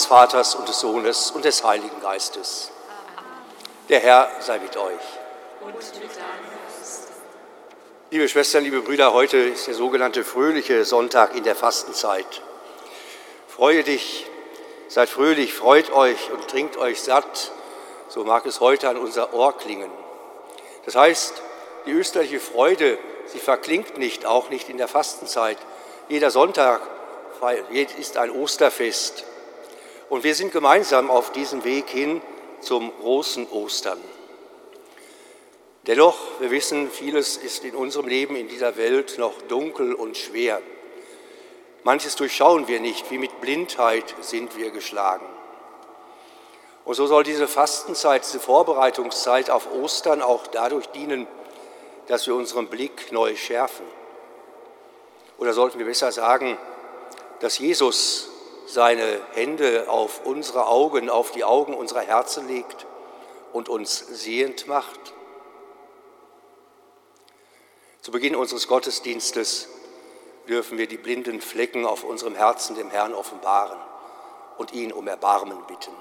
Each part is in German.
Des Vaters und des Sohnes und des Heiligen Geistes. Der Herr sei mit euch. Liebe Schwestern, liebe Brüder, heute ist der sogenannte fröhliche Sonntag in der Fastenzeit. Freue dich, seid fröhlich, freut euch und trinkt euch satt, so mag es heute an unser Ohr klingen. Das heißt, die österliche Freude, sie verklingt nicht, auch nicht in der Fastenzeit. Jeder Sonntag ist ein Osterfest. Und wir sind gemeinsam auf diesem Weg hin zum großen Ostern. Dennoch, wir wissen, vieles ist in unserem Leben in dieser Welt noch dunkel und schwer. Manches durchschauen wir nicht, wie mit Blindheit sind wir geschlagen. Und so soll diese Fastenzeit, diese Vorbereitungszeit auf Ostern auch dadurch dienen, dass wir unseren Blick neu schärfen. Oder sollten wir besser sagen, dass Jesus seine Hände auf unsere Augen, auf die Augen unserer Herzen legt und uns sehend macht? Zu Beginn unseres Gottesdienstes dürfen wir die blinden Flecken auf unserem Herzen dem Herrn offenbaren und ihn um Erbarmen bitten.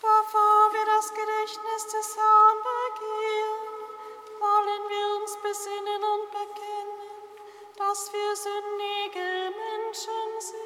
Bevor wir das Gedächtnis des Herrn begehen, wollen wir uns besinnen und bekennen dass wir sündige Menschen sind.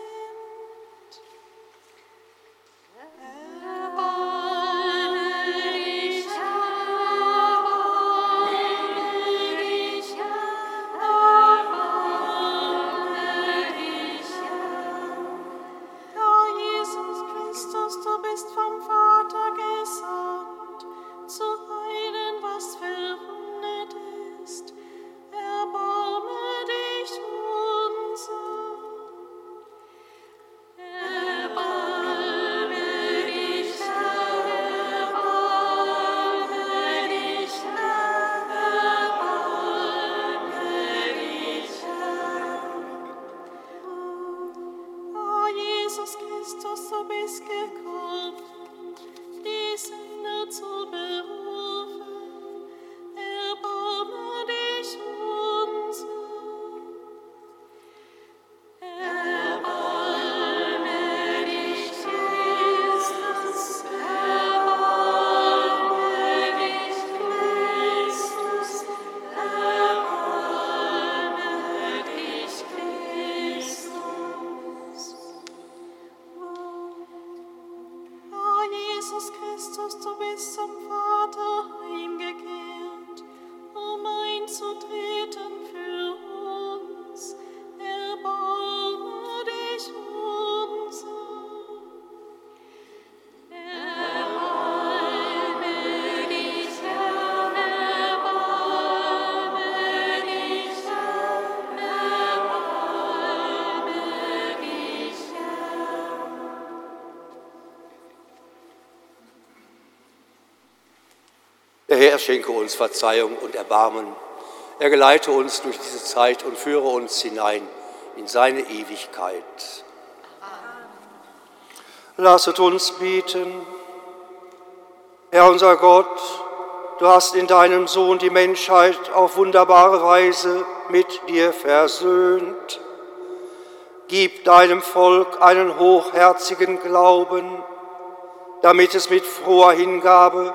Herr schenke uns Verzeihung und Erbarmen. Er geleite uns durch diese Zeit und führe uns hinein in seine Ewigkeit. Amen. Lasset uns bieten. Herr unser Gott, du hast in deinem Sohn die Menschheit auf wunderbare Weise mit dir versöhnt. Gib deinem Volk einen hochherzigen Glauben, damit es mit froher Hingabe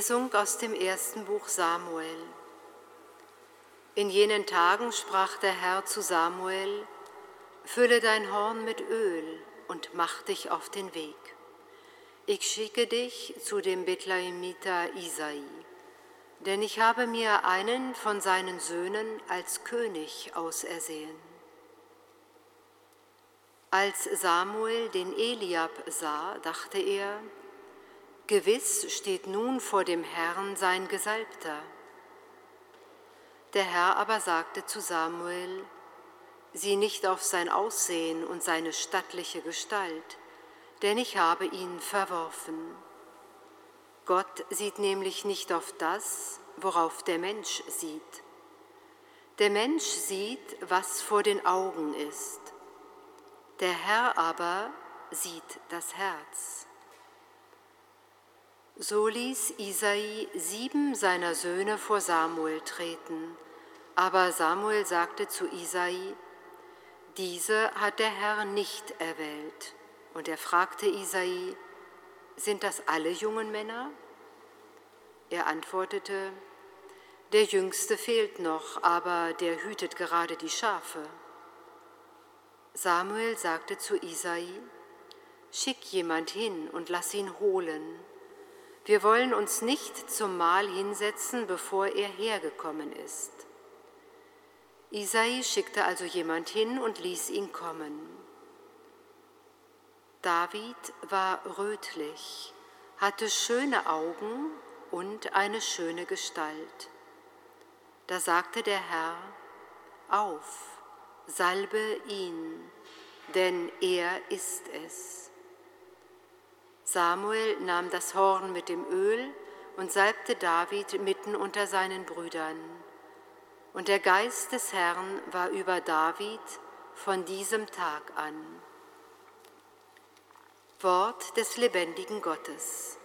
Lesung aus dem ersten Buch Samuel. In jenen Tagen sprach der Herr zu Samuel, Fülle dein Horn mit Öl und mach dich auf den Weg. Ich schicke dich zu dem Bethlehemiter Isai, denn ich habe mir einen von seinen Söhnen als König ausersehen. Als Samuel den Eliab sah, dachte er, Gewiss steht nun vor dem Herrn sein Gesalbter. Der Herr aber sagte zu Samuel, sieh nicht auf sein Aussehen und seine stattliche Gestalt, denn ich habe ihn verworfen. Gott sieht nämlich nicht auf das, worauf der Mensch sieht. Der Mensch sieht, was vor den Augen ist. Der Herr aber sieht das Herz. So ließ Isai sieben seiner Söhne vor Samuel treten. Aber Samuel sagte zu Isai, diese hat der Herr nicht erwählt. Und er fragte Isai, sind das alle jungen Männer? Er antwortete, der Jüngste fehlt noch, aber der hütet gerade die Schafe. Samuel sagte zu Isai, schick jemand hin und lass ihn holen. Wir wollen uns nicht zum Mahl hinsetzen, bevor er hergekommen ist. Isai schickte also jemand hin und ließ ihn kommen. David war rötlich, hatte schöne Augen und eine schöne Gestalt. Da sagte der Herr, auf, salbe ihn, denn er ist es. Samuel nahm das Horn mit dem Öl und salbte David mitten unter seinen Brüdern. Und der Geist des Herrn war über David von diesem Tag an. Wort des lebendigen Gottes.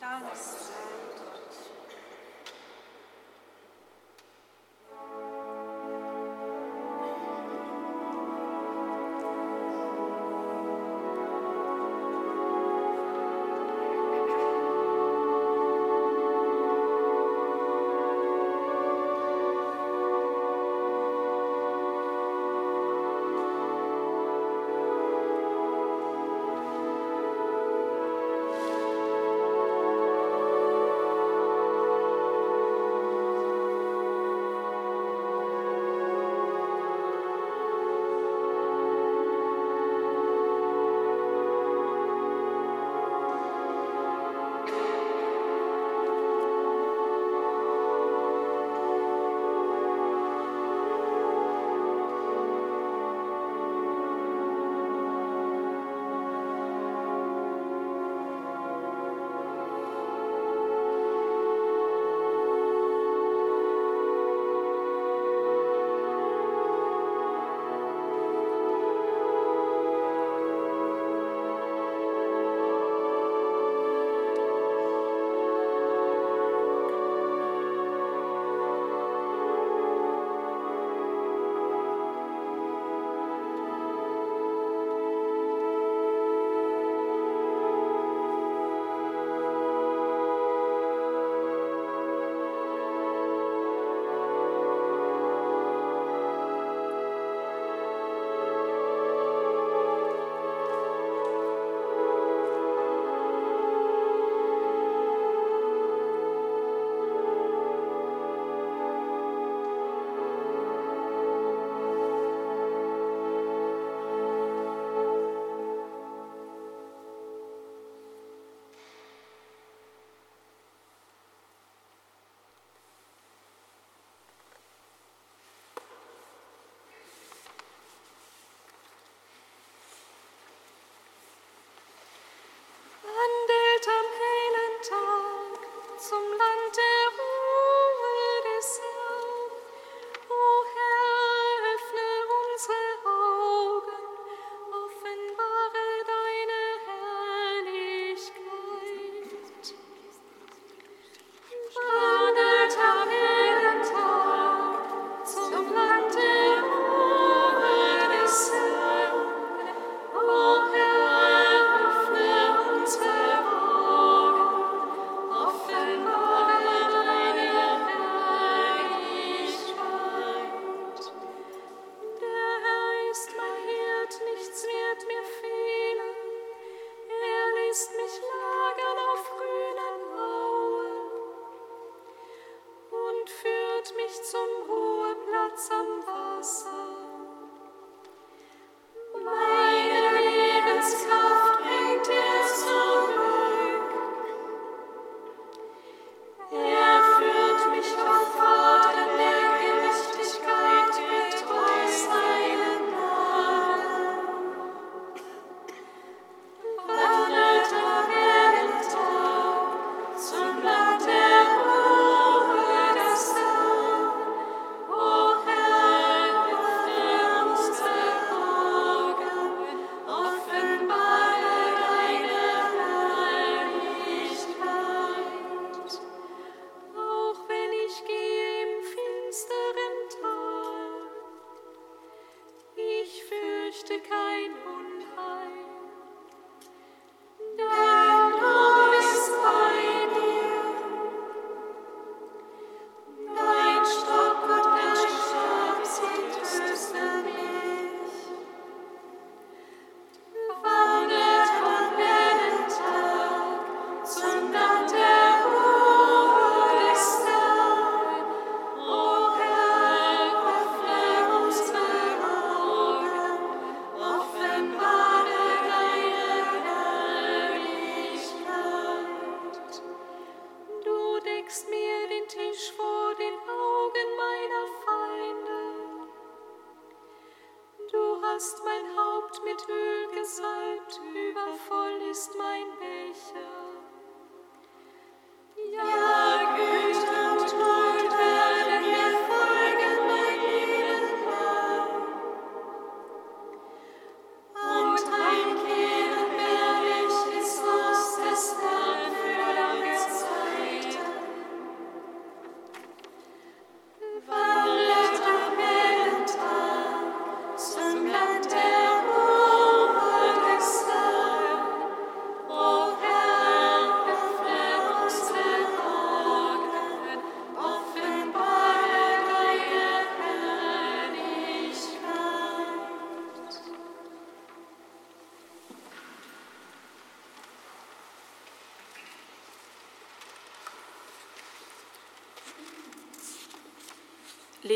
Dank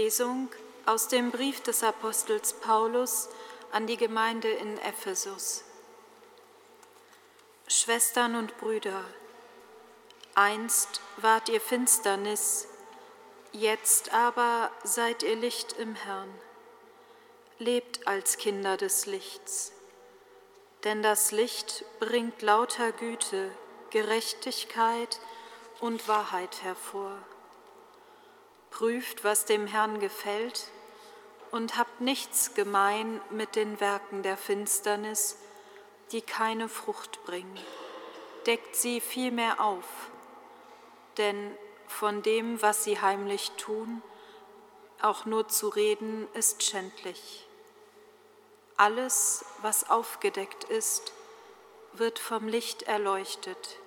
Lesung aus dem Brief des Apostels Paulus an die Gemeinde in Ephesus. Schwestern und Brüder, einst wart ihr Finsternis, jetzt aber seid ihr Licht im Herrn. Lebt als Kinder des Lichts, denn das Licht bringt lauter Güte, Gerechtigkeit und Wahrheit hervor prüft, was dem Herrn gefällt, und habt nichts gemein mit den Werken der Finsternis, die keine Frucht bringen. Deckt sie vielmehr auf, denn von dem, was sie heimlich tun, auch nur zu reden, ist schändlich. Alles, was aufgedeckt ist, wird vom Licht erleuchtet,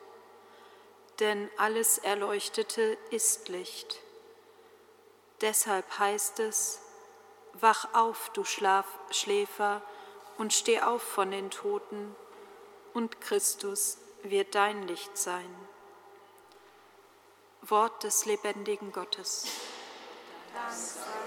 denn alles Erleuchtete ist Licht. Deshalb heißt es, Wach auf, du Schlaf, Schläfer, und steh auf von den Toten, und Christus wird dein Licht sein. Wort des lebendigen Gottes. Dank sei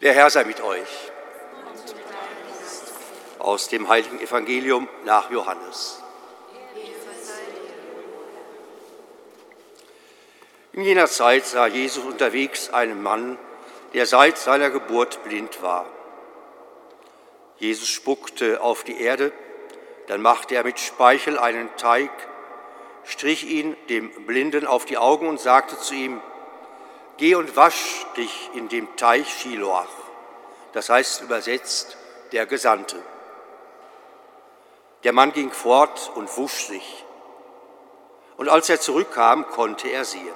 Der Herr sei mit euch. Aus dem heiligen Evangelium nach Johannes. In jener Zeit sah Jesus unterwegs einen Mann, der seit seiner Geburt blind war. Jesus spuckte auf die Erde, dann machte er mit Speichel einen Teig, strich ihn dem Blinden auf die Augen und sagte zu ihm, Geh und wasch dich in dem Teich Shiloach, das heißt übersetzt der Gesandte. Der Mann ging fort und wusch sich. Und als er zurückkam, konnte er sehen.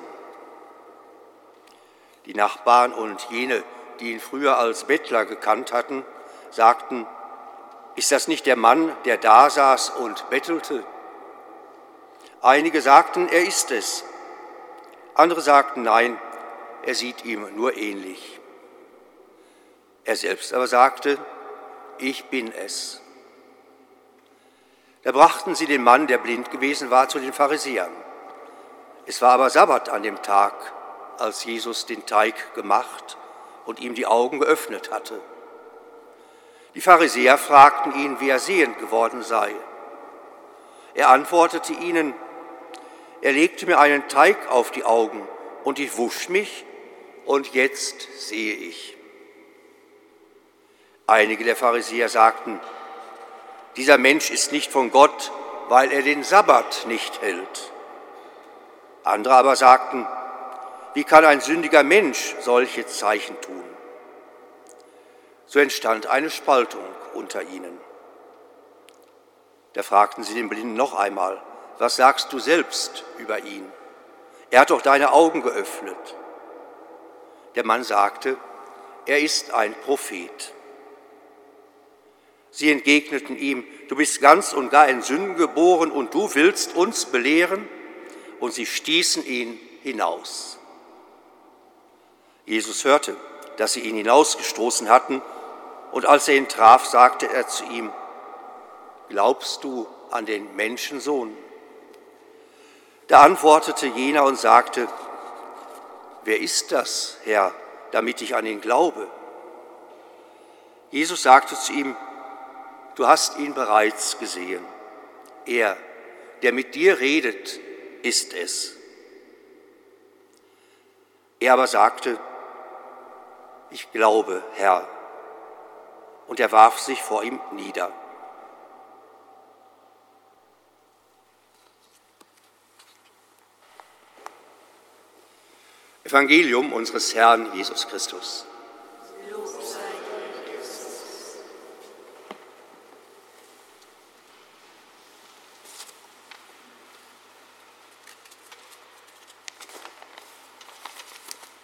Die Nachbarn und jene, die ihn früher als Bettler gekannt hatten, sagten, ist das nicht der Mann, der da saß und bettelte? Einige sagten, er ist es. Andere sagten, nein, er sieht ihm nur ähnlich. Er selbst aber sagte, ich bin es. Da brachten sie den Mann, der blind gewesen war, zu den Pharisäern. Es war aber Sabbat an dem Tag, als Jesus den Teig gemacht und ihm die Augen geöffnet hatte. Die Pharisäer fragten ihn, wie er sehend geworden sei. Er antwortete ihnen, er legte mir einen Teig auf die Augen und ich wusch mich und jetzt sehe ich. Einige der Pharisäer sagten, dieser Mensch ist nicht von Gott, weil er den Sabbat nicht hält. Andere aber sagten, wie kann ein sündiger Mensch solche Zeichen tun? So entstand eine Spaltung unter ihnen. Da fragten sie den Blinden noch einmal, was sagst du selbst über ihn? Er hat doch deine Augen geöffnet. Der Mann sagte, er ist ein Prophet. Sie entgegneten ihm, du bist ganz und gar in Sünden geboren und du willst uns belehren? Und sie stießen ihn hinaus. Jesus hörte, dass sie ihn hinausgestoßen hatten, und als er ihn traf, sagte er zu ihm, Glaubst du an den Menschensohn? Da antwortete jener und sagte, Wer ist das, Herr, damit ich an ihn glaube? Jesus sagte zu ihm, Du hast ihn bereits gesehen. Er, der mit dir redet, ist es. Er aber sagte, Ich glaube, Herr. Und er warf sich vor ihm nieder. Evangelium unseres Herrn Jesus Christus.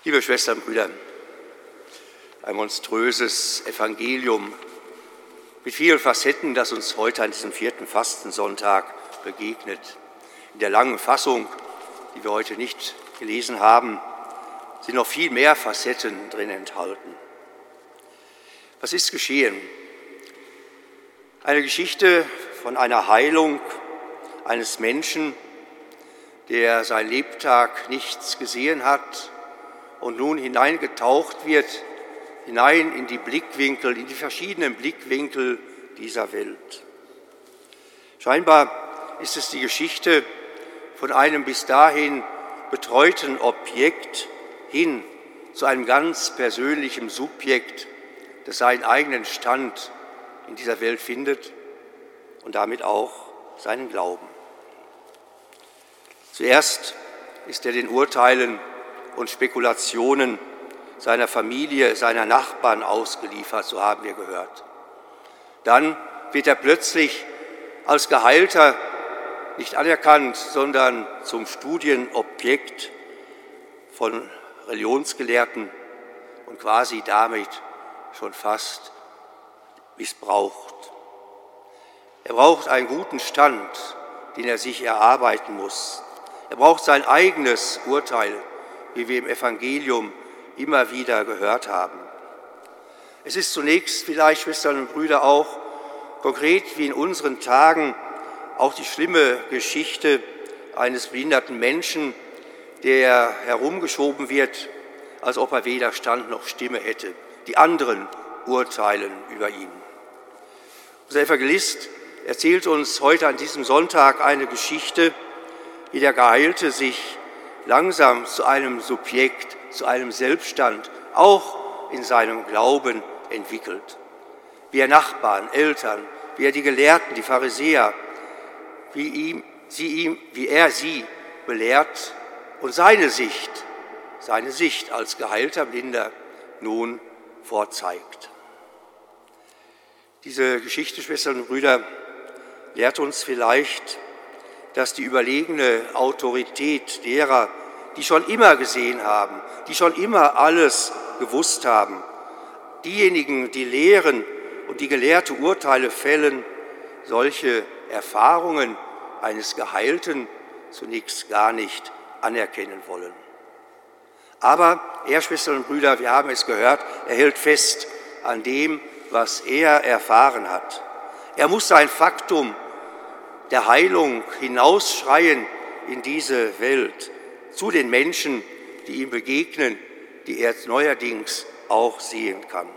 Liebe Schwestern und Brüder, ein monströses Evangelium mit vielen Facetten, das uns heute an diesem vierten Fastensonntag begegnet. In der langen Fassung, die wir heute nicht gelesen haben, sind noch viel mehr Facetten drin enthalten. Was ist geschehen? Eine Geschichte von einer Heilung eines Menschen, der sein Lebtag nichts gesehen hat und nun hineingetaucht wird, hinein in die Blickwinkel, in die verschiedenen Blickwinkel dieser Welt. Scheinbar ist es die Geschichte von einem bis dahin betreuten Objekt, hin zu einem ganz persönlichen Subjekt, das seinen eigenen Stand in dieser Welt findet und damit auch seinen Glauben. Zuerst ist er den Urteilen und Spekulationen seiner Familie, seiner Nachbarn ausgeliefert, so haben wir gehört. Dann wird er plötzlich als Geheilter nicht anerkannt, sondern zum Studienobjekt von Religionsgelehrten und quasi damit schon fast missbraucht. Er braucht einen guten Stand, den er sich erarbeiten muss. Er braucht sein eigenes Urteil, wie wir im Evangelium immer wieder gehört haben. Es ist zunächst vielleicht, Schwestern und Brüder, auch konkret wie in unseren Tagen auch die schlimme Geschichte eines behinderten Menschen, der herumgeschoben wird, als ob er weder Stand noch Stimme hätte. die anderen urteilen über ihn. Unser Evangelist erzählt uns heute an diesem Sonntag eine Geschichte, wie der Geheilte sich langsam zu einem Subjekt, zu einem Selbststand, auch in seinem Glauben entwickelt. Wie er Nachbarn, Eltern, wie er die Gelehrten, die Pharisäer, wie, ihm, sie ihm, wie er sie belehrt und seine Sicht, seine Sicht als geheilter Blinder nun vorzeigt. Diese Geschichte, Schwestern und Brüder, lehrt uns vielleicht, dass die überlegene Autorität derer, die schon immer gesehen haben, die schon immer alles gewusst haben, diejenigen, die lehren und die gelehrte Urteile fällen, solche Erfahrungen eines Geheilten zunächst gar nicht anerkennen wollen. Aber er, Schwestern und Brüder, wir haben es gehört, er hält fest an dem, was er erfahren hat. Er muss sein Faktum der Heilung hinausschreien in diese Welt, zu den Menschen, die ihm begegnen, die er neuerdings auch sehen kann.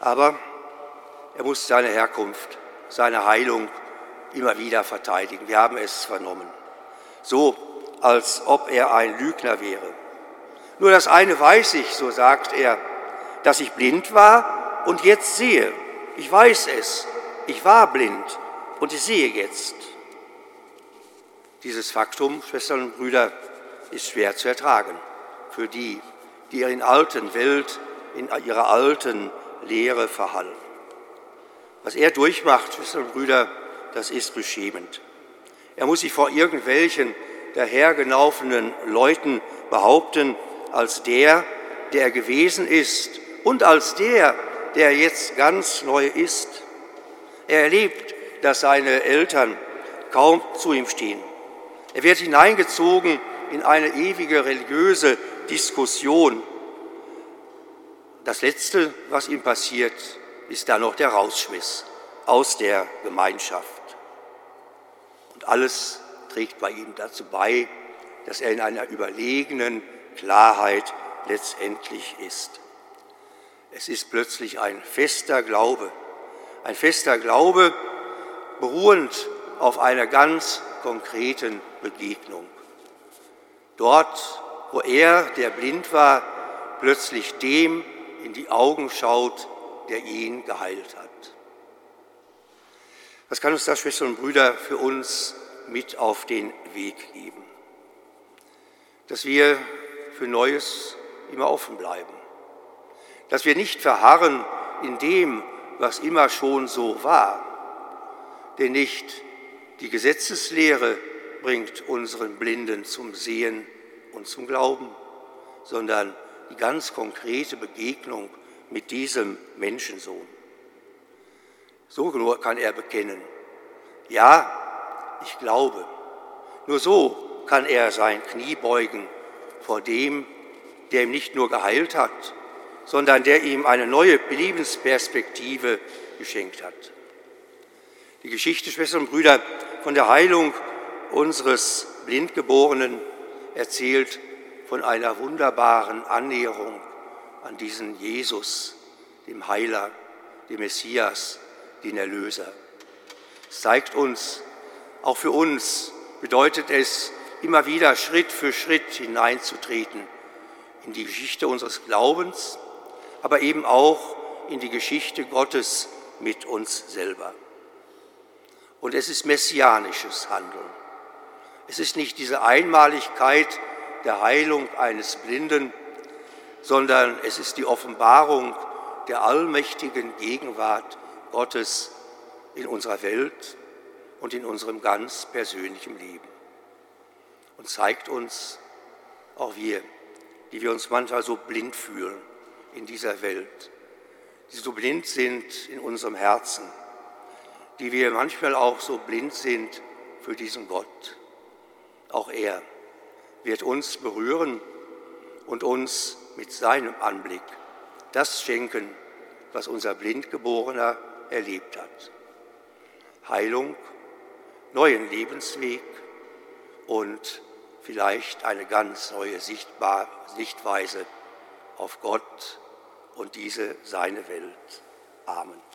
Aber er muss seine Herkunft, seine Heilung immer wieder verteidigen. Wir haben es vernommen. So, als ob er ein Lügner wäre. Nur das eine weiß ich, so sagt er, dass ich blind war und jetzt sehe. Ich weiß es. Ich war blind und ich sehe jetzt. Dieses Faktum, Schwestern und Brüder, ist schwer zu ertragen für die, die in alten Welt, in ihrer alten Lehre verhallen. Was er durchmacht, Schwestern und Brüder, das ist beschämend. Er muss sich vor irgendwelchen dahergelaufenen Leuten behaupten, als der, der er gewesen ist und als der, der jetzt ganz neu ist. Er erlebt, dass seine Eltern kaum zu ihm stehen. Er wird hineingezogen in eine ewige religiöse Diskussion. Das Letzte, was ihm passiert, ist dann noch der Rausschmiss aus der Gemeinschaft. Alles trägt bei ihm dazu bei, dass er in einer überlegenen Klarheit letztendlich ist. Es ist plötzlich ein fester Glaube, ein fester Glaube, beruhend auf einer ganz konkreten Begegnung. Dort, wo er, der blind war, plötzlich dem in die Augen schaut, der ihn geheilt hat. Was kann uns das, Schwestern und Brüder, für uns mit auf den Weg geben? Dass wir für Neues immer offen bleiben. Dass wir nicht verharren in dem, was immer schon so war. Denn nicht die Gesetzeslehre bringt unseren Blinden zum Sehen und zum Glauben, sondern die ganz konkrete Begegnung mit diesem Menschensohn. So nur kann er bekennen, ja, ich glaube. Nur so kann er sein Knie beugen vor dem, der ihm nicht nur geheilt hat, sondern der ihm eine neue Lebensperspektive geschenkt hat. Die Geschichte, Schwestern und Brüder, von der Heilung unseres Blindgeborenen erzählt von einer wunderbaren Annäherung an diesen Jesus, dem Heiler, dem Messias, den Erlöser. Es zeigt uns, auch für uns bedeutet es, immer wieder Schritt für Schritt hineinzutreten in die Geschichte unseres Glaubens, aber eben auch in die Geschichte Gottes mit uns selber. Und es ist messianisches Handeln. Es ist nicht diese Einmaligkeit der Heilung eines Blinden, sondern es ist die Offenbarung der allmächtigen Gegenwart Gottes in unserer Welt und in unserem ganz persönlichen Leben. Und zeigt uns, auch wir, die wir uns manchmal so blind fühlen in dieser Welt, die so blind sind in unserem Herzen, die wir manchmal auch so blind sind für diesen Gott. Auch er wird uns berühren und uns mit seinem Anblick das schenken, was unser Blindgeborener erlebt hat. Heilung, neuen Lebensweg und vielleicht eine ganz neue Sichtweise auf Gott und diese seine Welt. Amen.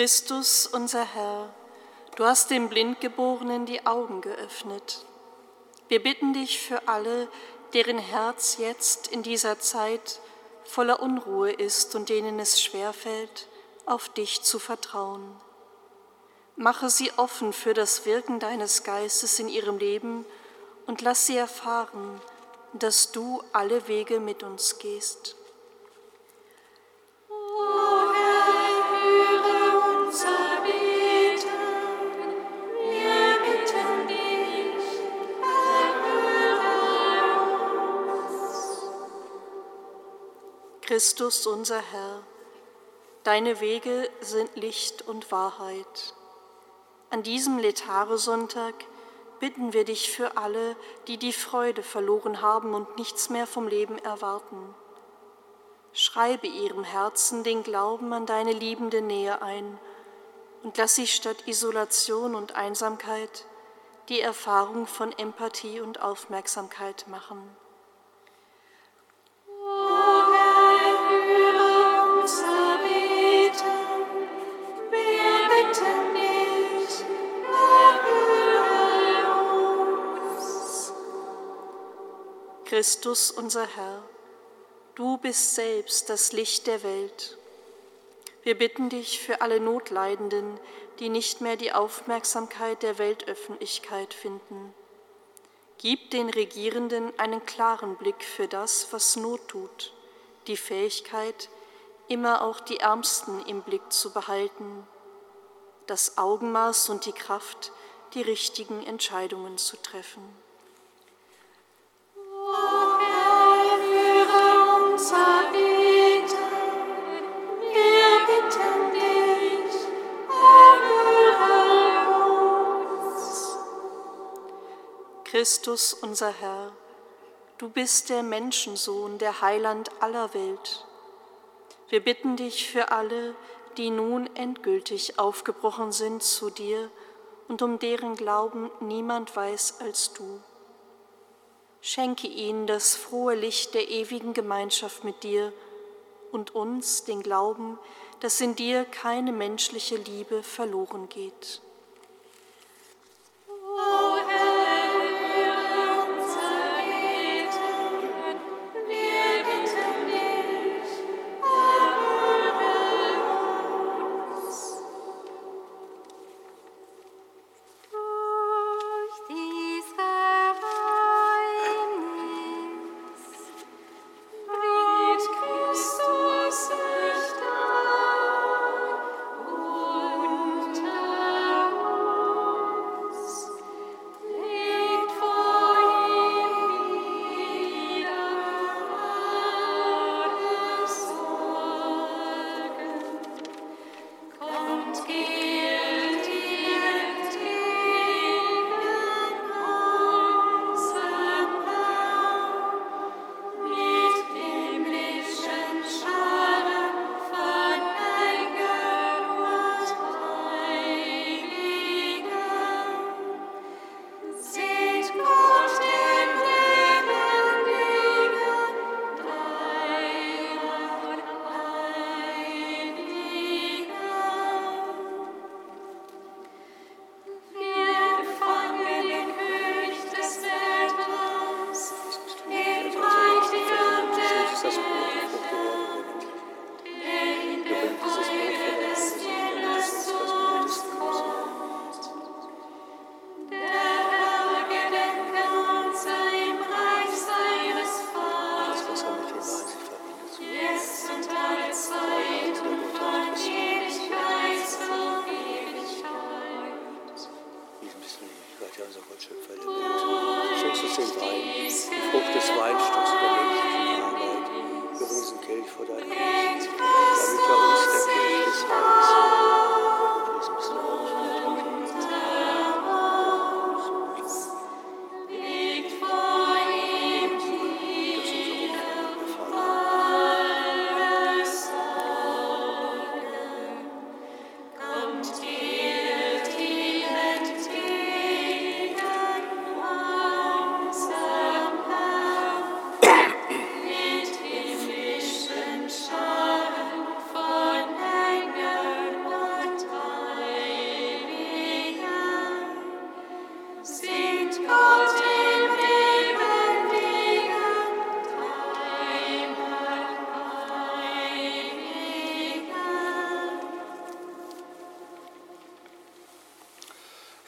Christus, unser Herr, du hast dem Blindgeborenen die Augen geöffnet. Wir bitten dich für alle, deren Herz jetzt in dieser Zeit voller Unruhe ist und denen es schwerfällt, auf dich zu vertrauen. Mache sie offen für das Wirken deines Geistes in ihrem Leben und lass sie erfahren, dass du alle Wege mit uns gehst. Christus unser Herr, deine Wege sind Licht und Wahrheit. An diesem Letare-Sonntag bitten wir dich für alle, die die Freude verloren haben und nichts mehr vom Leben erwarten. Schreibe ihrem Herzen den Glauben an deine liebende Nähe ein und lass sie statt Isolation und Einsamkeit die Erfahrung von Empathie und Aufmerksamkeit machen. Christus unser Herr, du bist selbst das Licht der Welt. Wir bitten dich für alle Notleidenden, die nicht mehr die Aufmerksamkeit der Weltöffentlichkeit finden. Gib den Regierenden einen klaren Blick für das, was Not tut, die Fähigkeit, immer auch die Ärmsten im Blick zu behalten, das Augenmaß und die Kraft, die richtigen Entscheidungen zu treffen. Christus, unser Herr, du bist der Menschensohn, der Heiland aller Welt. Wir bitten dich für alle, die nun endgültig aufgebrochen sind zu dir und um deren Glauben niemand weiß als du. Schenke ihnen das frohe Licht der ewigen Gemeinschaft mit dir und uns den Glauben, dass in dir keine menschliche Liebe verloren geht.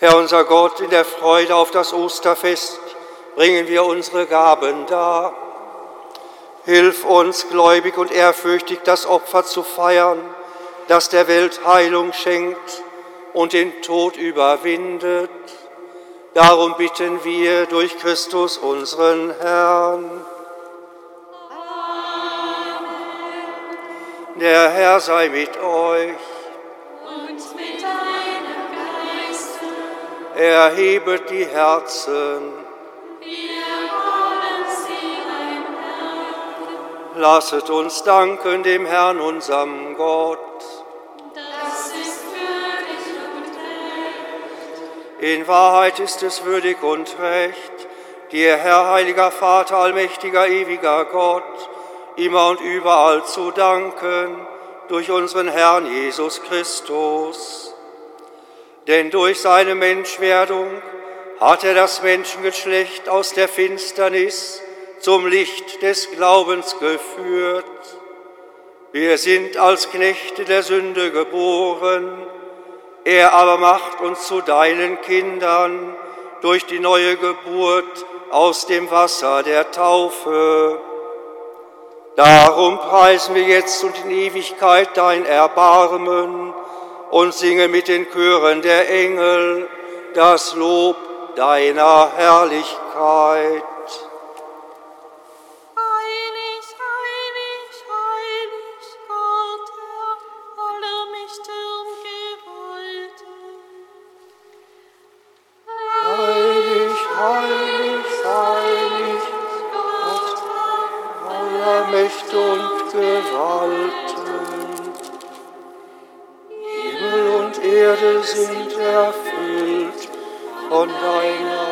Herr unser Gott, in der Freude auf das Osterfest bringen wir unsere Gaben dar. Hilf uns, gläubig und ehrfürchtig das Opfer zu feiern, das der Welt Heilung schenkt und den Tod überwindet. Darum bitten wir durch Christus unseren Herrn. Amen. Der Herr sei mit euch. Erhebet die Herzen. Wir wollen sie. Lasset uns danken dem Herrn, unserem Gott. In Wahrheit ist es würdig und recht, dir, Herr, heiliger Vater, allmächtiger, ewiger Gott, immer und überall zu danken durch unseren Herrn Jesus Christus. Denn durch seine Menschwerdung hat er das Menschengeschlecht aus der Finsternis zum Licht des Glaubens geführt. Wir sind als Knechte der Sünde geboren, er aber macht uns zu deinen Kindern durch die neue Geburt aus dem Wasser der Taufe. Darum preisen wir jetzt und in Ewigkeit dein Erbarmen und singen mit den Chören der Engel das Lob deiner Herrlichkeit. Erde sind erfüllt von deiner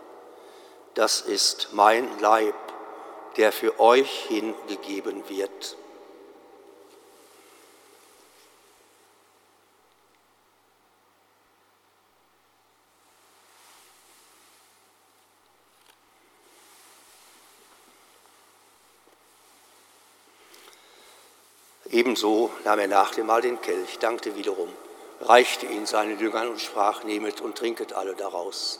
das ist mein Leib, der für euch hingegeben wird. Ebenso nahm er nach dem Mahl den Kelch, dankte wiederum, reichte ihn seinen Jüngern und sprach, nehmet und trinket alle daraus.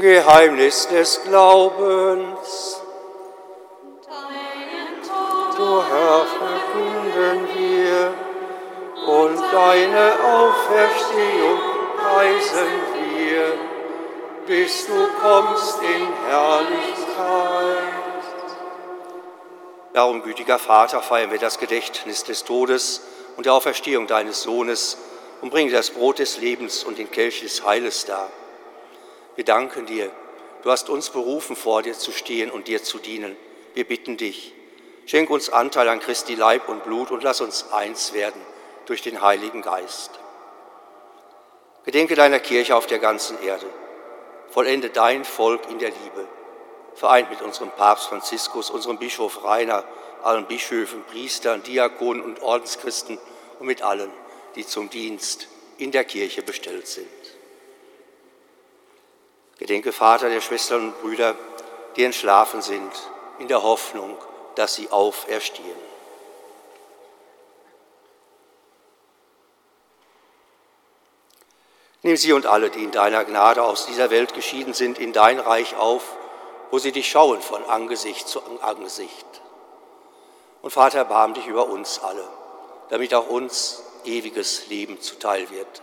Geheimnis des Glaubens. Tod, Du Herr, verkünden wir und deine Auferstehung preisen wir, bis du kommst in Herrlichkeit. Darum, gütiger Vater, feiern wir das Gedächtnis des Todes und der Auferstehung deines Sohnes und bringen das Brot des Lebens und den Kelch des Heiles dar wir danken dir. Du hast uns berufen, vor dir zu stehen und dir zu dienen. Wir bitten dich, schenk uns Anteil an Christi Leib und Blut und lass uns eins werden durch den Heiligen Geist. Gedenke deiner Kirche auf der ganzen Erde. Vollende dein Volk in der Liebe. Vereint mit unserem Papst Franziskus, unserem Bischof Rainer, allen Bischöfen, Priestern, Diakonen und Ordenschristen und mit allen, die zum Dienst in der Kirche bestellt sind. Gedenke, Vater, der Schwestern und Brüder, die entschlafen sind, in der Hoffnung dass sie auferstehen. Nimm sie und alle, die in deiner Gnade aus dieser Welt geschieden sind, in dein Reich auf, wo sie dich schauen von Angesicht zu Angesicht. Und Vater, erbarm dich über uns alle, damit auch uns ewiges Leben zuteil wird.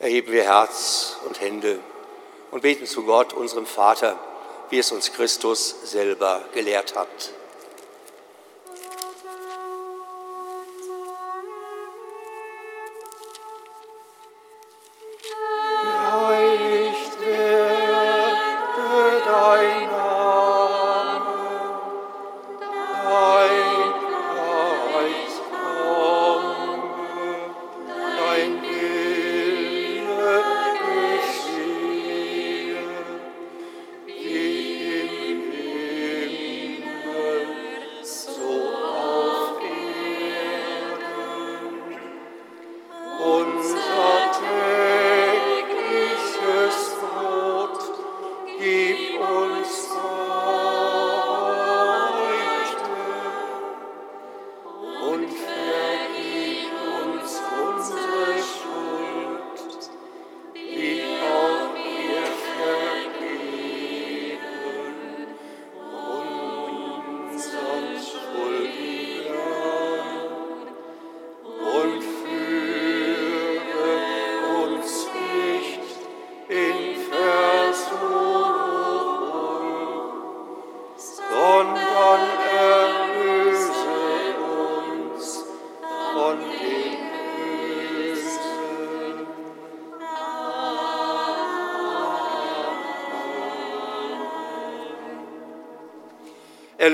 Erheben wir Herz und Hände und beten zu Gott, unserem Vater, wie es uns Christus selber gelehrt hat.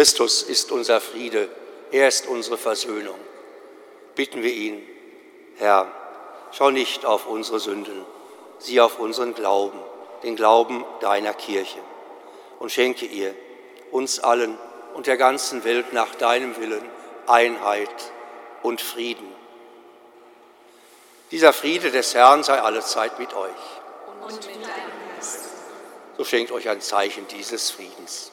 Christus ist unser Friede, er ist unsere Versöhnung. Bitten wir ihn, Herr, schau nicht auf unsere Sünden, sieh auf unseren Glauben, den Glauben deiner Kirche und schenke ihr, uns allen und der ganzen Welt nach deinem Willen Einheit und Frieden. Dieser Friede des Herrn sei allezeit mit euch. Und mit deinem Geist. So schenkt euch ein Zeichen dieses Friedens.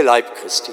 der Leib Christi.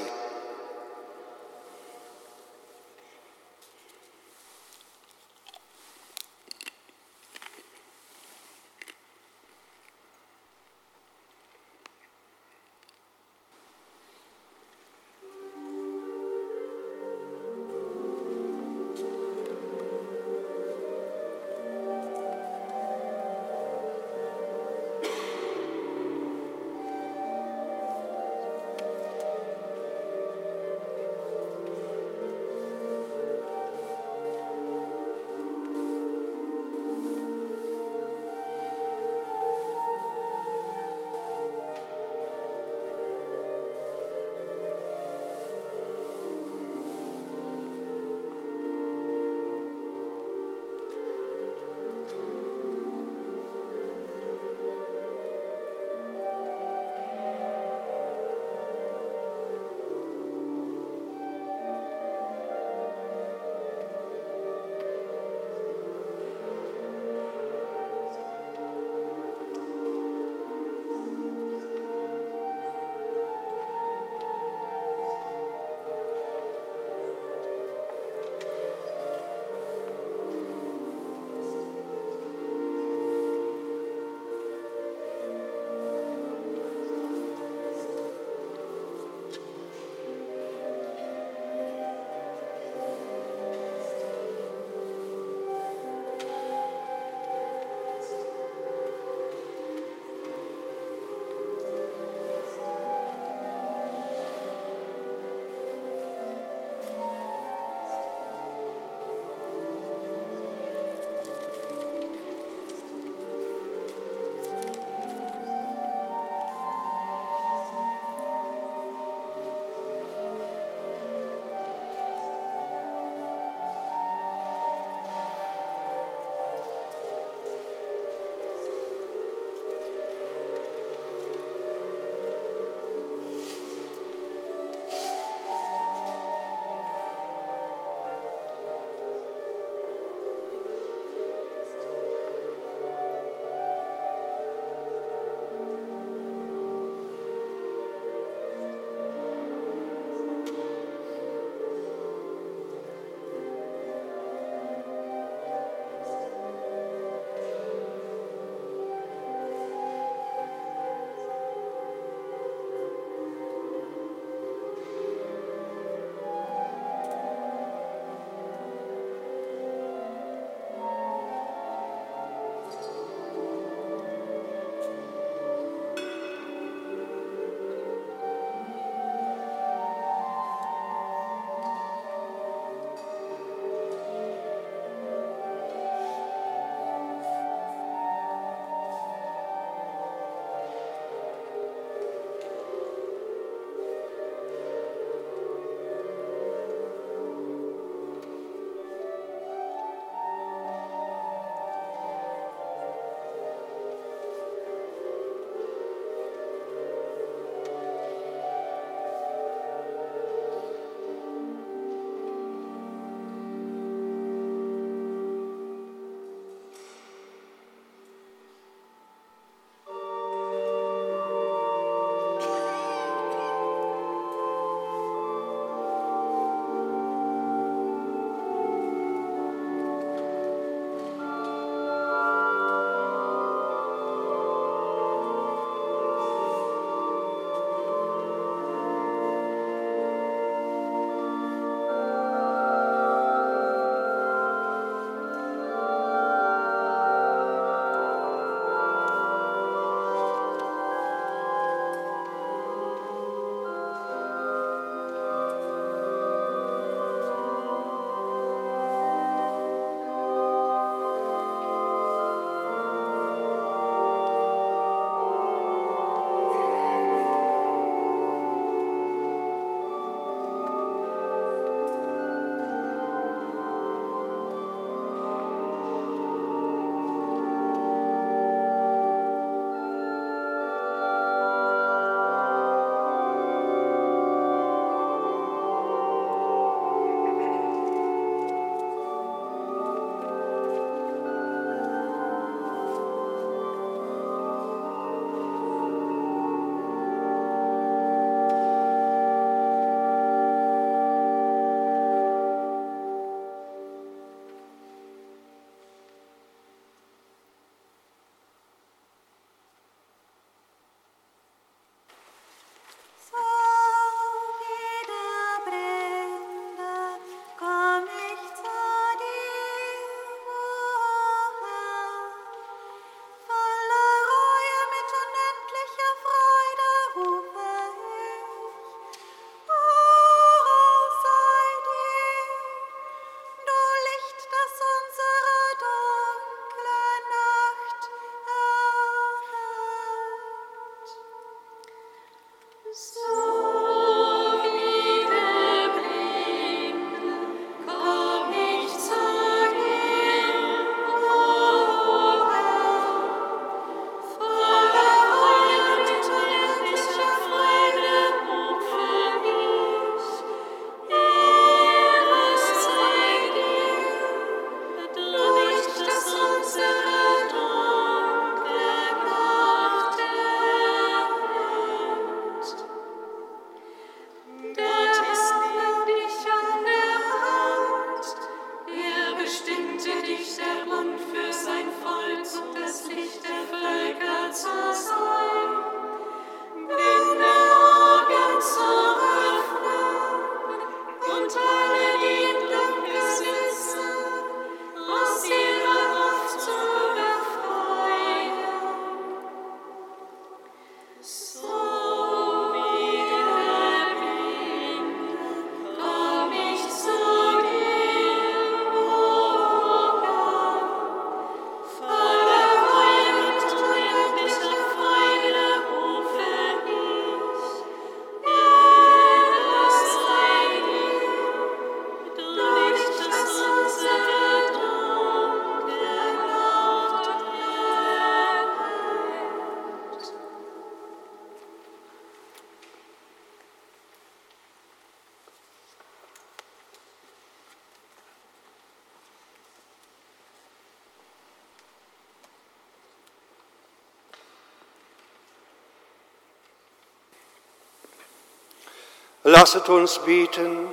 Lasset uns bieten.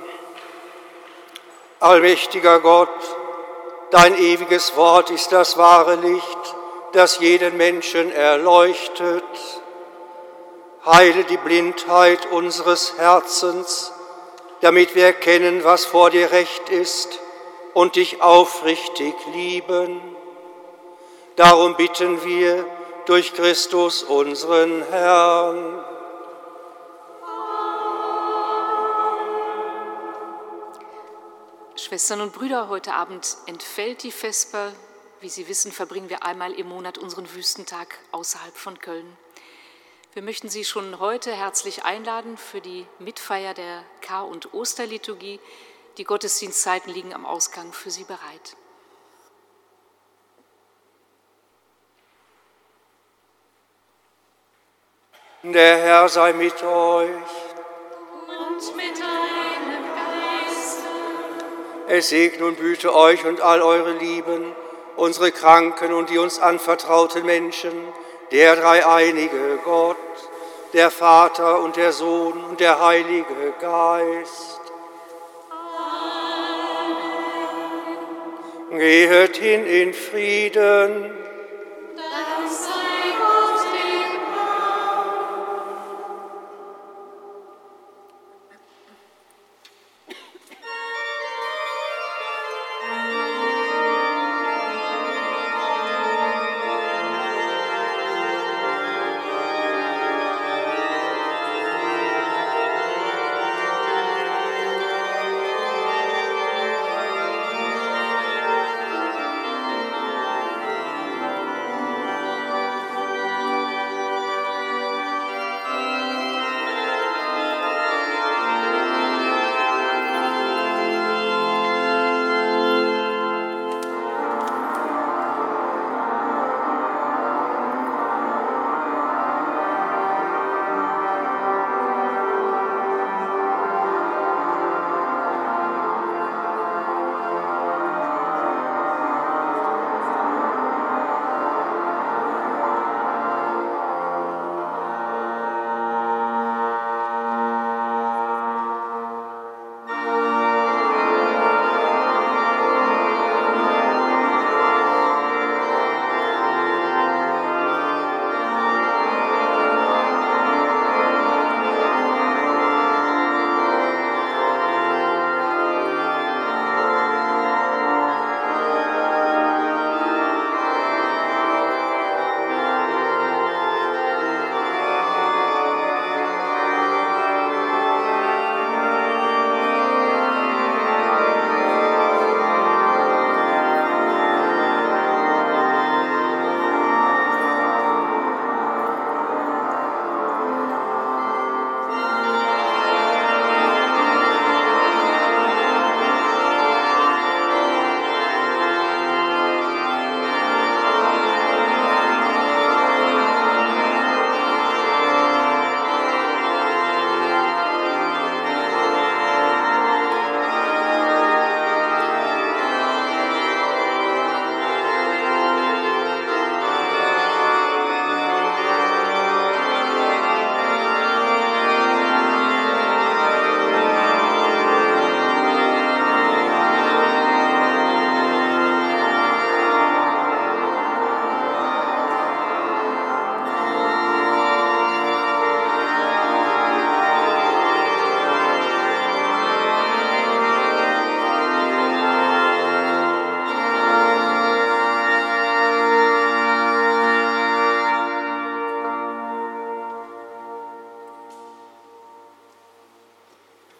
Allmächtiger Gott, dein ewiges Wort ist das wahre Licht, das jeden Menschen erleuchtet. Heile die Blindheit unseres Herzens, damit wir erkennen, was vor dir recht ist und dich aufrichtig lieben. Darum bitten wir durch Christus unseren Herrn. Schwestern und Brüder, heute Abend entfällt die Vesper. Wie Sie wissen, verbringen wir einmal im Monat unseren Wüstentag außerhalb von Köln. Wir möchten Sie schon heute herzlich einladen für die Mitfeier der Kar- und Osterliturgie. Die Gottesdienstzeiten liegen am Ausgang für Sie bereit. Der Herr sei mit euch. Und mit Geiste. Es segne und büte euch und all eure Lieben, unsere Kranken und die uns anvertrauten Menschen, der dreieinige Gott, der Vater und der Sohn und der Heilige Geist. Amen. Gehet hin in Frieden.